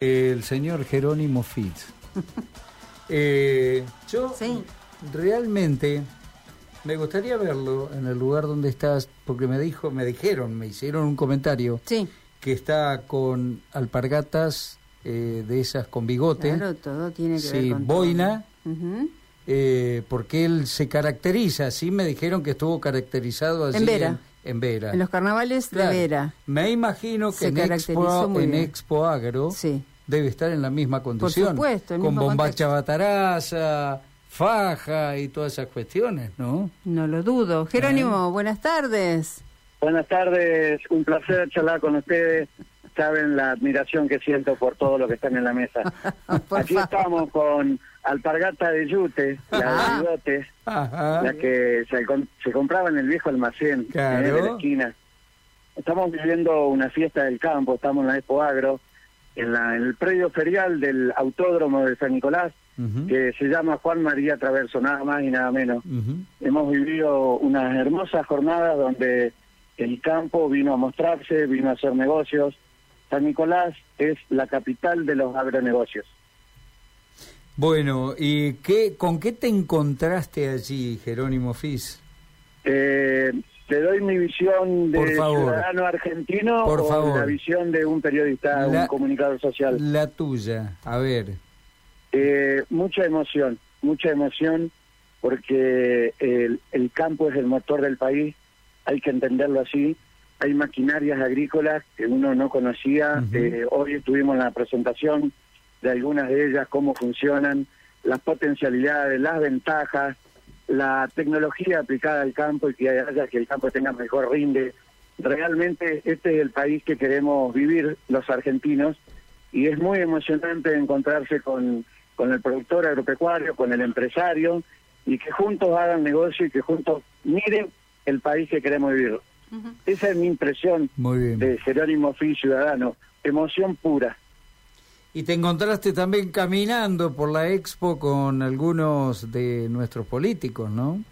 el señor Jerónimo Fitz. Eh, yo realmente me gustaría verlo en el lugar donde estás, porque me dijo, me dijeron, me hicieron un comentario que está con alpargatas eh, de esas con bigote. Claro, todo tiene que sí, boina. Eh, porque él se caracteriza, así me dijeron que estuvo caracterizado así en Vera. En, Vera. En los carnavales de Vera. Me imagino que en Expo, en Expo Agro sí debe estar en la misma condición. Por supuesto, con bombacha bataraza, faja y todas esas cuestiones, ¿no? No lo dudo. Jerónimo, buenas tardes. Buenas tardes, un placer charlar con ustedes. Saben la admiración que siento por todo lo que están en la mesa. Aquí estamos con alpargata de yute, la de la que se, compraba en el viejo almacén ¿eh? de la esquina. Estamos viviendo una fiesta del campo, estamos en la Expo Agro, en, la, en el predio ferial del Autódromo de San Nicolás, que se llama Juan María Traverso, nada más y nada menos. Hemos vivido unas hermosas jornadas donde el campo vino a mostrarse, vino a hacer negocios. San Nicolás es la capital de los agronegocios. Bueno, ¿y qué, con qué te encontraste allí, Jerónimo Fis? Eh, te doy mi visión de ciudadano argentino Por o la visión de un periodista, un comunicador social. La tuya, a ver. Eh, mucha emoción, mucha emoción, porque el, campo es el motor del país, hay que entenderlo así. Hay maquinarias agrícolas que uno no conocía. Eh, hoy tuvimos la presentación de algunas de ellas, cómo funcionan, las potencialidades, las ventajas, la tecnología aplicada al campo y que haya que el campo tenga mejor rinde. Realmente este es el país que queremos vivir los argentinos y es muy emocionante encontrarse con, con el productor agropecuario, con el empresario y que juntos hagan negocio y que juntos miren el país que queremos vivir. Esa es mi impresión de Jerónimo Fui Ciudadano, emoción pura. Y te encontraste también caminando por la expo con algunos de nuestros políticos, ¿no?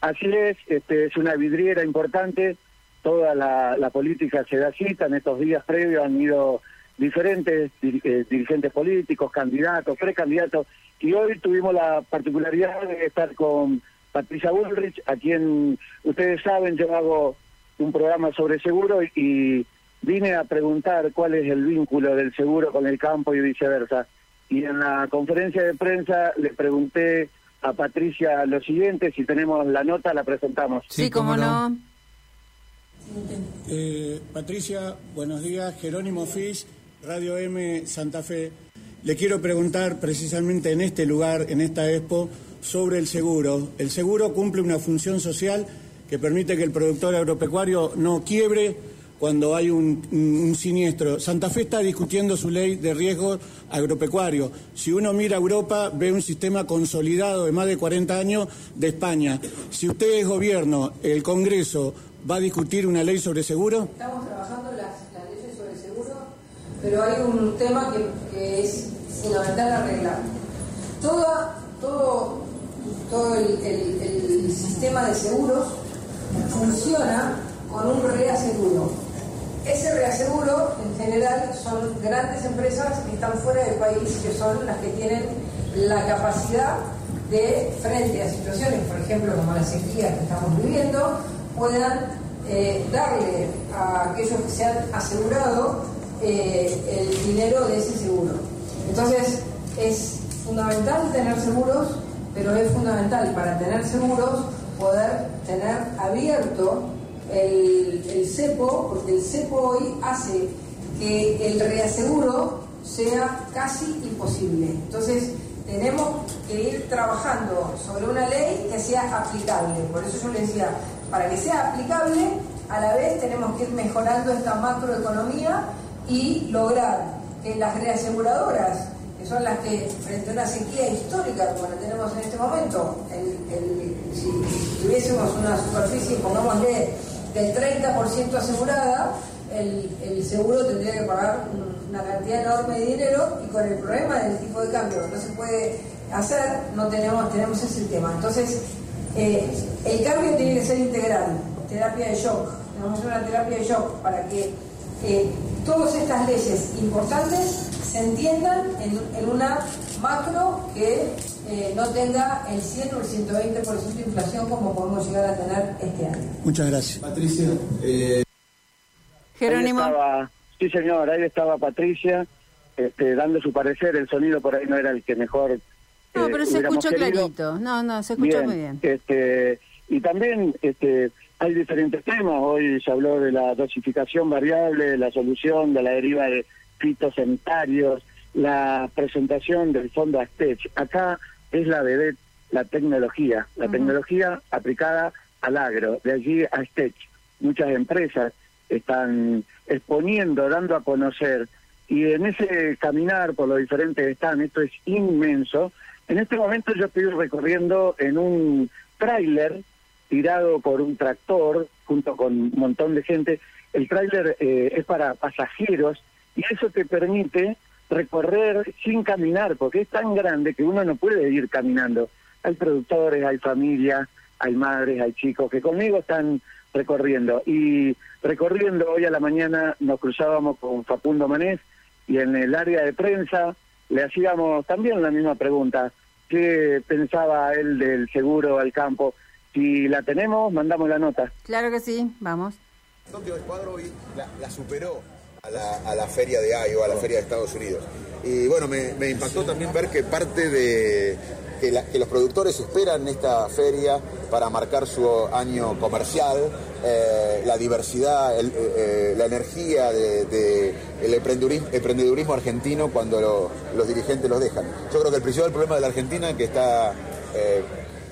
Así es, este, es una vidriera importante, toda la, política se da cita, en estos días previos han ido diferentes eh, dirigentes políticos, candidatos, precandidatos, y hoy tuvimos la particularidad de estar con Patricia Bullrich, a quien ustedes saben, yo hago un programa sobre seguro y vine a preguntar cuál es el vínculo del seguro con el campo y viceversa. Y en la conferencia de prensa le pregunté a Patricia lo siguiente, si tenemos la nota la presentamos. Sí, cómo no. Eh, Patricia, buenos días. Jerónimo Fis, Radio M Santa Fe. Le quiero preguntar precisamente en este lugar, en esta expo, sobre el seguro. El seguro cumple una función social que permite que el productor agropecuario no quiebre cuando hay un, siniestro. Santa Fe está discutiendo su ley de riesgo agropecuario. Si uno mira Europa, ve un sistema consolidado de más de 40 años de España. Si usted es gobierno, el Congreso va a discutir una ley sobre seguro. Estamos trabajando las, leyes sobre seguro, pero hay un tema que, es fundamental arreglar. todo todo el, el sistema de seguros funciona con un reaseguro. Ese reaseguro, en general, son grandes empresas que están fuera del país, que son las que tienen la capacidad de, frente a situaciones, por ejemplo, como la sequía que estamos viviendo, puedan eh, darle a aquellos que se han asegurado eh, el dinero de ese seguro. Entonces, es fundamental tener seguros, pero es fundamental para tener seguros poder tener abierto el, CEPO, porque el CEPO hoy hace que el reaseguro sea casi imposible. Entonces, tenemos que ir trabajando sobre una ley que sea aplicable. Por eso yo le decía, para que sea aplicable, a la vez tenemos que ir mejorando esta macroeconomía y lograr que las reaseguradoras, que son las que frente a una sequía histórica como la tenemos en este momento, si tuviésemos una superficie, pongámosle del 30% asegurada, el, seguro tendría que pagar una cantidad enorme de dinero y con el problema del tipo de cambio no se puede hacer, no tenemos, tenemos ese tema. Entonces, eh, el cambio tiene que ser integral, terapia de shock, tenemos una terapia de shock para que eh, todas estas leyes importantes se entiendan en, una macro que eh, no tenga el 100 o el 120% de inflación como podemos llegar a tener este año. Muchas gracias. Patricia. Eh... Jerónimo. sí, señor, ahí estaba Patricia este, dando su parecer. El sonido por ahí no era el que mejor. No, pero se escuchó clarito. No, no, se escuchó muy bien. Este, y también este, hay diferentes temas. Hoy se habló de la dosificación variable, la solución de la deriva de fitosanitarios, la presentación del fondo Astech. Acá es la de la tecnología, la tecnología aplicada al agro, de allí a Astech. Muchas empresas están exponiendo, dando a conocer, y en ese caminar por los diferentes están, esto es inmenso. En este momento yo estoy recorriendo en un tráiler tirado por un tractor junto con un montón de gente. El tráiler eh, es para pasajeros y eso te permite recorrer sin caminar, porque es tan grande que uno no puede ir caminando. Hay productores, hay familias, hay madres, hay chicos que conmigo están recorriendo. Y recorriendo hoy a la mañana nos cruzábamos con Facundo Manés y en el área de prensa le hacíamos también la misma pregunta. ¿Qué pensaba él del seguro al campo? Si la tenemos, mandamos la nota. Claro que sí, vamos. Tokio Escuadro hoy la, superó a la, a la, feria de Iowa, a la feria de Estados Unidos. Y bueno, me, impactó también ver que parte de que, los productores esperan esta feria para marcar su año comercial, eh, la diversidad, eh, eh, la energía del de, emprendedurismo, argentino cuando los dirigentes los dejan. Yo creo que el principal problema de la Argentina es que está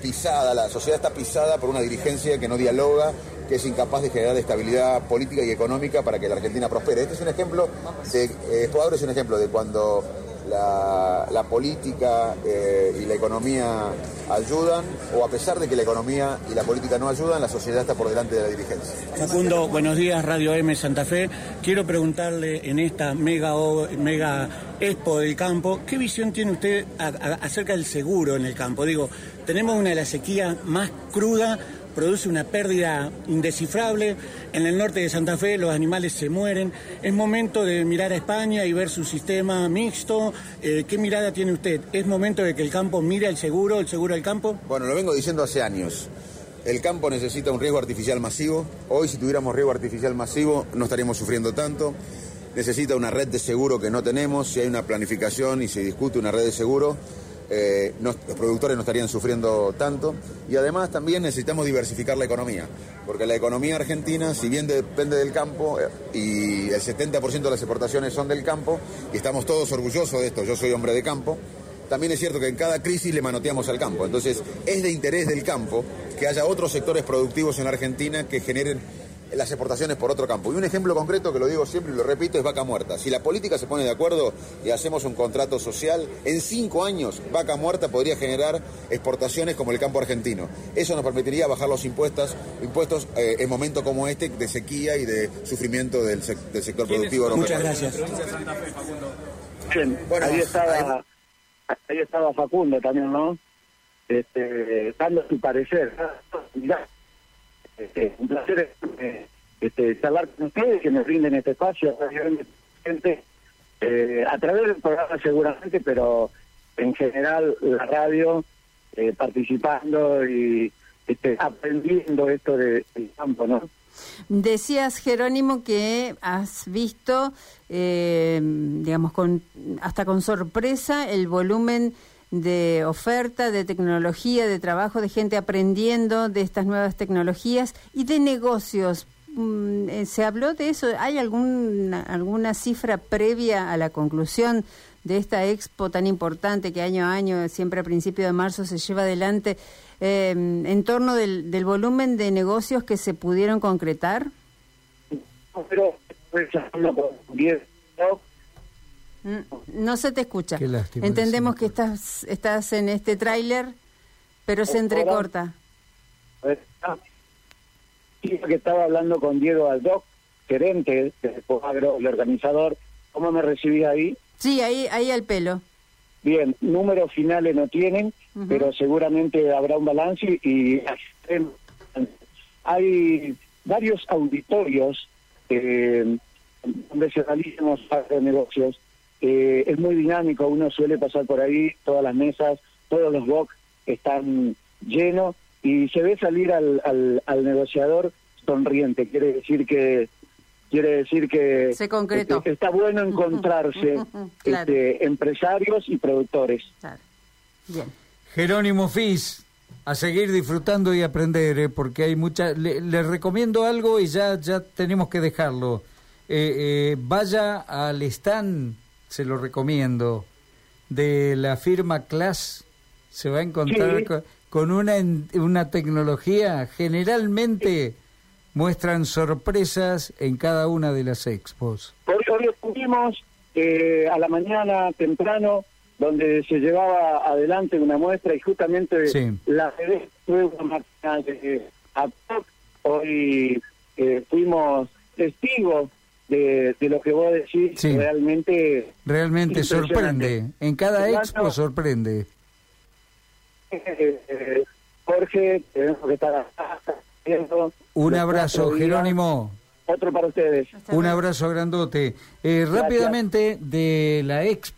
pisada, la sociedad está pisada por una dirigencia que no dialoga, es incapaz de generar estabilidad política y económica para que la Argentina prospere. Este es un ejemplo, de, eh, es un ejemplo de cuando la, política eh, y la economía ayudan, o a pesar de que la economía y la política no ayudan, la sociedad está por delante de la dirigencia. Facundo, buenos días, Radio M Santa Fe. Quiero preguntarle en esta mega, mega expo del campo, ¿qué visión tiene usted acerca del seguro en el campo? Digo, tenemos una de las sequías más crudas produce una pérdida indescifrable. En el norte de Santa Fe los animales se mueren. Es momento de mirar a España y ver su sistema mixto. Eh, ¿Qué mirada tiene usted? ¿Es momento de que el campo mire al seguro, el seguro del campo? Bueno, lo vengo diciendo hace años. El campo necesita un riesgo artificial masivo. Hoy si tuviéramos riesgo artificial masivo no estaríamos sufriendo tanto. Necesita una red de seguro que no tenemos. Si hay una planificación y se discute una red de seguro, eh, los productores no estarían sufriendo tanto. Y además también necesitamos diversificar la economía, porque la economía argentina, si bien depende del campo, eh, y el 70% de las exportaciones son del campo, y estamos todos orgullosos de esto, yo soy hombre de campo, también es cierto que en cada crisis le manoteamos al campo. Entonces, es de interés del campo que haya otros sectores productivos en la Argentina que generen las exportaciones por otro campo. Y un ejemplo concreto que lo digo siempre y lo repito es Vaca Muerta. Si la política se pone de acuerdo y hacemos un contrato social, en cinco años Vaca Muerta podría generar exportaciones como el campo argentino. Eso nos permitiría bajar los impuestos, impuestos eh, en momentos como este de sequía y de sufrimiento del, sector productivo. Muchas gracias. bueno, ahí estaba, ahí estaba Facundo también, ¿no? Este, dando su parecer. Este, un placer eh, este, charlar con ustedes, que me brinden este espacio, eh, a través del programa seguramente, pero en general la radio, eh, participando y este, aprendiendo esto del campo, ¿no? Decías, Jerónimo, que has visto, digamos, con, hasta con sorpresa el volumen de oferta, de tecnología, de trabajo, de gente aprendiendo de estas nuevas tecnologías y de negocios. Mm, eh, ¿Se habló de eso? ¿Hay alguna, alguna cifra previa a la conclusión de esta expo tan importante que año a año, siempre a principio de marzo, se lleva adelante eh, en torno del, volumen de negocios que se pudieron concretar? Pues, Mm, no se te escucha. Entendemos que estás estás en este tráiler, pero se entrecorta. que estaba hablando con Diego Aldoc, gerente de Agro, el organizador. ¿Cómo me recibí ahí? Sí, ahí, ahí al pelo. Bien, números finales no tienen, pero seguramente habrá un balance y hay varios auditorios eh, donde se realizan los negocios eh, es muy dinámico, uno suele pasar por ahí, todas las mesas, todos los box están llenos y se ve salir al, al, negociador sonriente, quiere decir que quiere decir que se concretó. Este, está bueno encontrarse este, empresarios y productores. Bien. Jerónimo Fis, a seguir disfrutando y aprender, eh, porque hay mucha. Le, recomiendo algo y ya ya tenemos que dejarlo. Eh, eh, vaya al stand, se lo recomiendo, de la firma Class. Se va a encontrar con, una una tecnología generalmente muestran sorpresas en cada una de las expos. Hoy, hoy estuvimos a la mañana temprano donde se llevaba adelante una muestra y justamente la CD fue una máquina de Hoy eh, fuimos testigos de, de, lo que vos decís, realmente... Realmente sorprende, en cada expo sorprende. Eh, Jorge, tenemos que estar Un abrazo, Jerónimo. Otro para ustedes. Un abrazo grandote. Eh, rápidamente, de la expo.